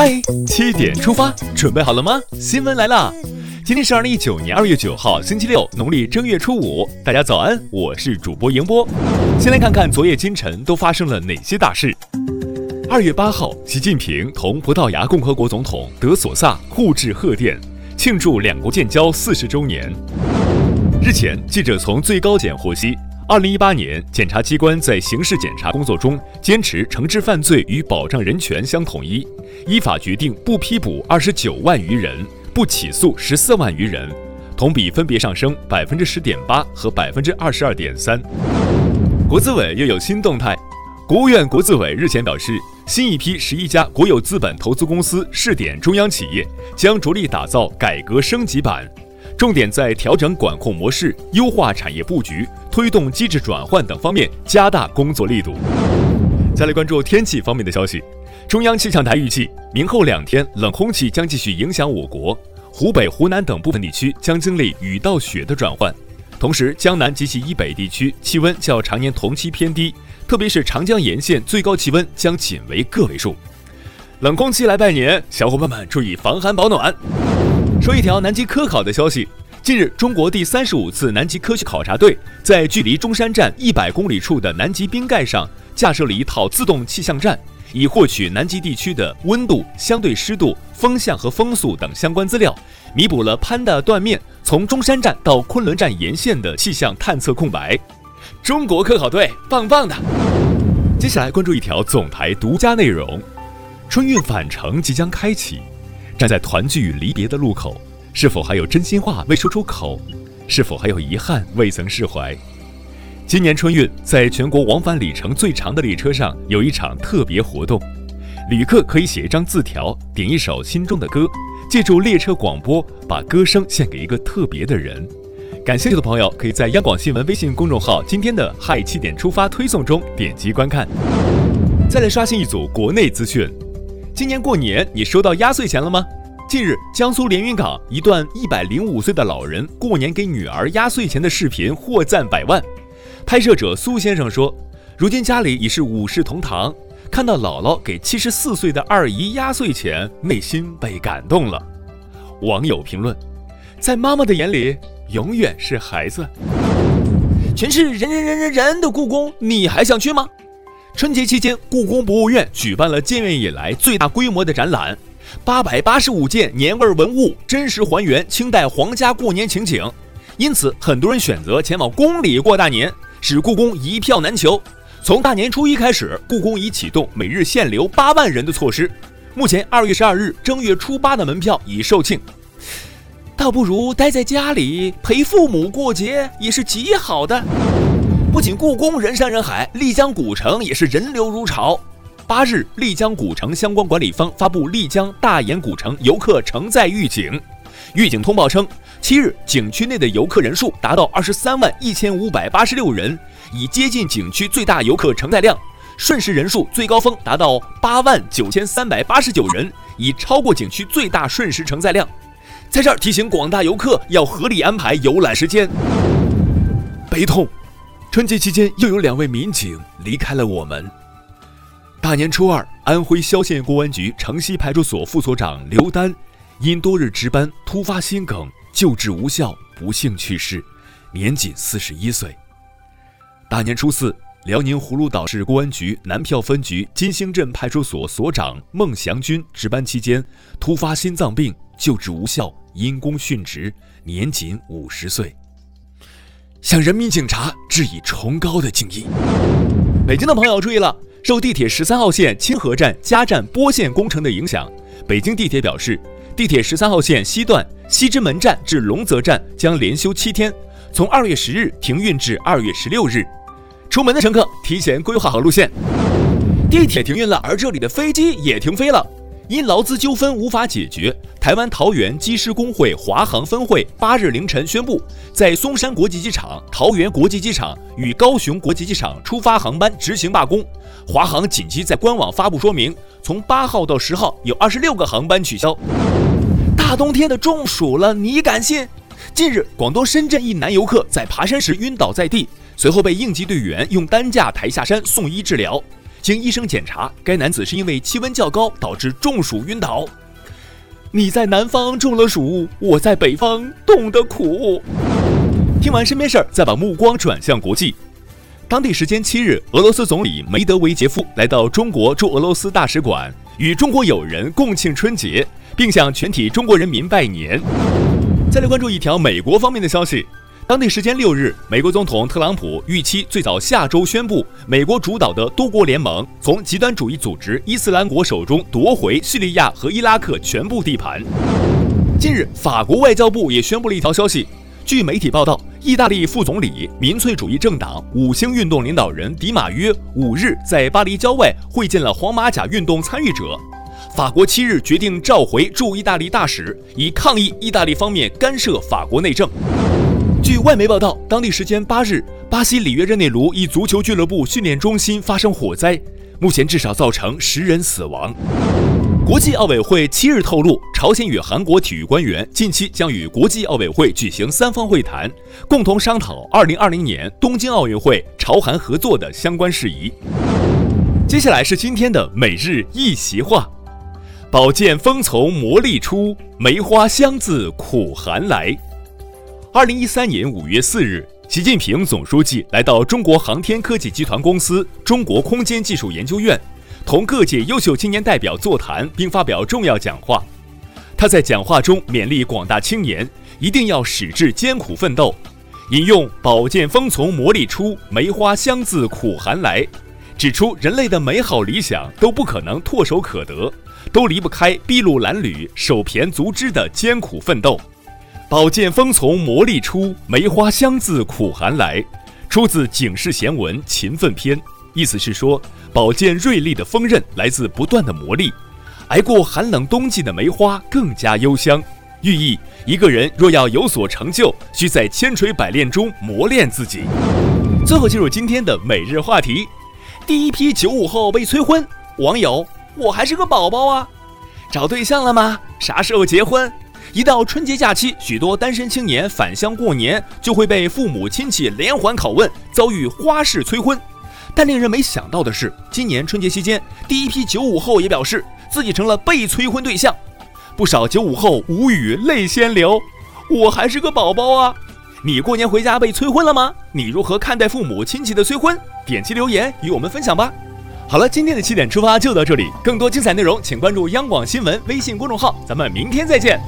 嗨，七点出发，准备好了吗？新闻来了，今天是二零一九年二月九号，星期六，农历正月初五。大家早安，我是主播迎波。先来看看昨夜今晨都发生了哪些大事。二月八号，习近平同葡萄牙共和国总统德索萨互致贺电，庆祝两国建交四十周年。日前，记者从最高检获悉。二零一八年，检察机关在刑事检查工作中坚持惩治犯罪与保障人权相统一，依法决定不批捕二十九万余人，不起诉十四万余人，同比分别上升百分之十点八和百分之二十二点三。国资委又有新动态，国务院国资委日前表示，新一批十一家国有资本投资公司试点中央企业将着力打造改革升级版。重点在调整管控模式、优化产业布局、推动机制转换等方面加大工作力度。再来关注天气方面的消息，中央气象台预计，明后两天冷空气将继续影响我国，湖北、湖南等部分地区将经历雨到雪的转换，同时江南及其以北地区气温较常年同期偏低，特别是长江沿线最高气温将仅为个位数。冷空气来拜年，小伙伴们注意防寒保暖。说一条南极科考的消息。近日，中国第三十五次南极科学考察队在距离中山站一百公里处的南极冰盖上架设了一套自动气象站，以获取南极地区的温度、相对湿度、风向和风速等相关资料，弥补了潘的断面从中山站到昆仑站沿线的气象探测空白。中国科考队棒棒的！接下来关注一条总台独家内容：春运返程即将开启。站在团聚与离别的路口，是否还有真心话未说出口？是否还有遗憾未曾释怀？今年春运，在全国往返里程最长的列车上，有一场特别活动，旅客可以写一张字条，点一首心中的歌，借助列车广播，把歌声献给一个特别的人。感兴趣的朋友，可以在央广新闻微信公众号今天的“嗨七点出发”推送中点击观看。再来刷新一组国内资讯。今年过年，你收到压岁钱了吗？近日，江苏连云港一段一百零五岁的老人过年给女儿压岁钱的视频获赞百万。拍摄者苏先生说：“如今家里已是五世同堂，看到姥姥给七十四岁的二姨压岁钱，内心被感动了。”网友评论：“在妈妈的眼里，永远是孩子。”全是人人人人人的故宫，你还想去吗？春节期间，故宫博物院举办了建院以来最大规模的展览，八百八十五件年味文物，真实还原清代皇家过年情景。因此，很多人选择前往宫里过大年，使故宫一票难求。从大年初一开始，故宫已启动每日限流八万人的措施。目前，二月十二日正月初八的门票已售罄，倒不如待在家里陪父母过节，也是极好的。不仅故宫人山人海，丽江古城也是人流如潮。八日，丽江古城相关管理方发布丽江大研古城游客承载预警。预警通报称，七日景区内的游客人数达到二十三万一千五百八十六人，已接近景区最大游客承载量。瞬时人数最高峰达到八万九千三百八十九人，已超过景区最大瞬时承载量。在这儿提醒广大游客要合理安排游览时间。悲痛。春节期间，又有两位民警离开了我们。大年初二，安徽萧县公安局城西派出所副所长刘丹因多日值班突发心梗，救治无效，不幸去世，年仅四十一岁。大年初四，辽宁葫芦岛市公安局南票分局金星镇派出所所长孟祥军值班期间突发心脏病，救治无效，因公殉职，年仅五十岁。向人民警察致以崇高的敬意。北京的朋友注意了，受地铁十三号线清河站加站拨线工程的影响，北京地铁表示，地铁十三号线西段西直门站至龙泽站将连休七天，从二月十日停运至二月十六日。出门的乘客提前规划好路线。地铁停运了，而这里的飞机也停飞了。因劳资纠纷无法解决，台湾桃园机师工会华航分会八日凌晨宣布，在松山国际机场、桃园国际机场与高雄国际机场出发航班执行罢工。华航紧急在官网发布说明，从八号到十号有二十六个航班取消。大冬天的中暑了，你敢信？近日，广东深圳一男游客在爬山时晕倒在地，随后被应急队员用担架抬下山送医治疗。经医生检查，该男子是因为气温较高导致中暑晕倒。你在南方中了暑，我在北方冻得苦。听完身边事儿，再把目光转向国际。当地时间七日，俄罗斯总理梅德韦杰夫来到中国驻俄罗斯大使馆，与中国友人共庆春节，并向全体中国人民拜年。再来关注一条美国方面的消息。当地时间六日，美国总统特朗普预期最早下周宣布，美国主导的多国联盟从极端主义组织伊斯兰国手中夺回叙利亚和伊拉克全部地盘。近日，法国外交部也宣布了一条消息。据媒体报道，意大利副总理、民粹主义政党五星运动领导人迪马约五日在巴黎郊外会见了黄马甲运动参与者。法国七日决定召回驻意大利大使，以抗议意大利方面干涉法国内政。据外媒报道，当地时间八日，巴西里约热内卢一足球俱乐部训练中心发生火灾，目前至少造成十人死亡。国际奥委会七日透露，朝鲜与韩国体育官员近期将与国际奥委会举行三方会谈，共同商讨二零二零年东京奥运会朝韩合作的相关事宜。接下来是今天的每日一席话：宝剑锋从磨砺出，梅花香自苦寒来。二零一三年五月四日，习近平总书记来到中国航天科技集团公司中国空间技术研究院，同各界优秀青年代表座谈并发表重要讲话。他在讲话中勉励广大青年一定要矢志艰苦奋斗，引用“宝剑锋从磨砺出，梅花香自苦寒来”，指出人类的美好理想都不可能唾手可得，都离不开筚路蓝缕、手胼足肢的艰苦奋斗。宝剑锋从磨砺出，梅花香自苦寒来，出自《警世贤文·勤奋篇》。意思是说，宝剑锐利的锋刃来自不断的磨砺，挨过寒冷冬季的梅花更加幽香。寓意一个人若要有所成就，需在千锤百炼中磨练自己。最后进入今天的每日话题：第一批九五后被催婚，网友我还是个宝宝啊，找对象了吗？啥时候结婚？一到春节假期，许多单身青年返乡过年，就会被父母亲戚连环拷问，遭遇花式催婚。但令人没想到的是，今年春节期间，第一批九五后也表示自己成了被催婚对象。不少九五后无语泪先流，我还是个宝宝啊！你过年回家被催婚了吗？你如何看待父母亲戚的催婚？点击留言与我们分享吧。好了，今天的七点出发就到这里，更多精彩内容请关注央广新闻微信公众号，咱们明天再见。